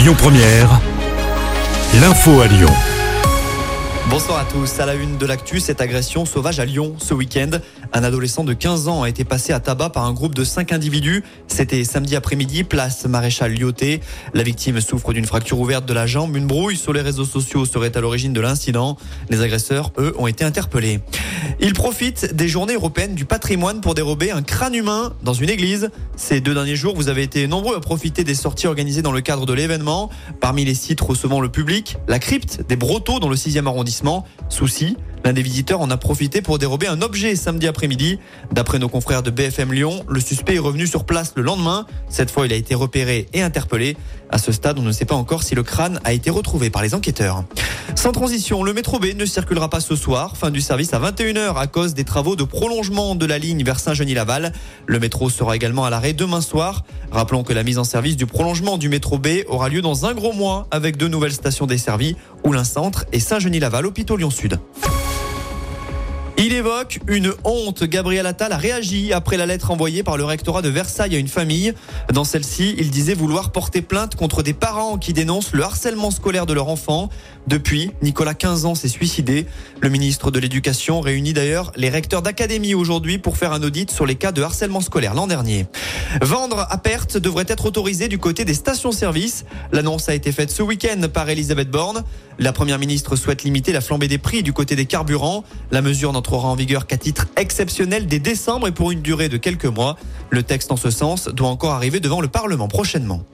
Lyon Première, l'info à Lyon. Bonsoir à tous. À la une de l'actu, cette agression sauvage à Lyon ce week-end. Un adolescent de 15 ans a été passé à tabac par un groupe de 5 individus. C'était samedi après-midi, place Maréchal Lyoté. La victime souffre d'une fracture ouverte de la jambe. Une brouille sur les réseaux sociaux serait à l'origine de l'incident. Les agresseurs, eux, ont été interpellés. Ils profitent des journées européennes du patrimoine pour dérober un crâne humain dans une église. Ces deux derniers jours, vous avez été nombreux à profiter des sorties organisées dans le cadre de l'événement. Parmi les sites recevant le public, la crypte des Brotteaux dans le 6e arrondissement. Souci, L'un des visiteurs en a profité pour dérober un objet samedi après-midi. D'après nos confrères de BFM Lyon, le suspect est revenu sur place le lendemain. Cette fois, il a été repéré et interpellé. À ce stade, on ne sait pas encore si le crâne a été retrouvé par les enquêteurs. Sans transition, le métro B ne circulera pas ce soir. Fin du service à 21h à cause des travaux de prolongement de la ligne vers Saint-Genis-Laval. Le métro sera également à l'arrêt demain soir. Rappelons que la mise en service du prolongement du métro B aura lieu dans un gros mois avec deux nouvelles stations desservies, Oulin Centre et Saint-Genis-Laval, hôpital Lyon-Sud. Il évoque une honte. Gabriel Attal a réagi après la lettre envoyée par le rectorat de Versailles à une famille. Dans celle-ci, il disait vouloir porter plainte contre des parents qui dénoncent le harcèlement scolaire de leur enfant. Depuis, Nicolas 15 ans s'est suicidé. Le ministre de l'Éducation réunit d'ailleurs les recteurs d'académie aujourd'hui pour faire un audit sur les cas de harcèlement scolaire l'an dernier. Vendre à perte devrait être autorisé du côté des stations-service. L'annonce a été faite ce week-end par Elisabeth Borne. La première ministre souhaite limiter la flambée des prix du côté des carburants. La mesure n'entrera en vigueur qu'à titre exceptionnel dès décembre et pour une durée de quelques mois. Le texte en ce sens doit encore arriver devant le Parlement prochainement.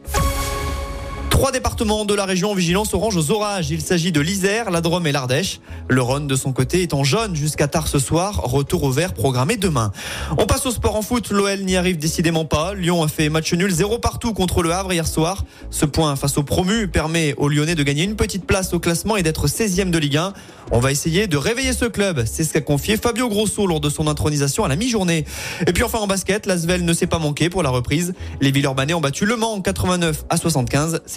Trois départements de la région en vigilance orange aux orages. Il s'agit de l'Isère, la Drôme et l'Ardèche. Le Rhône, de son côté, est en jaune jusqu'à tard ce soir. Retour au vert programmé demain. On passe au sport en foot. L'OL n'y arrive décidément pas. Lyon a fait match nul, zéro partout contre le Havre hier soir. Ce point face au promu permet aux Lyonnais de gagner une petite place au classement et d'être 16e de Ligue 1. On va essayer de réveiller ce club. C'est ce qu'a confié Fabio Grosso lors de son intronisation à la mi-journée. Et puis enfin en basket, l'Asvel ne s'est pas manqué pour la reprise. Les Villeurbanais ont battu Le Mans 89 à 75.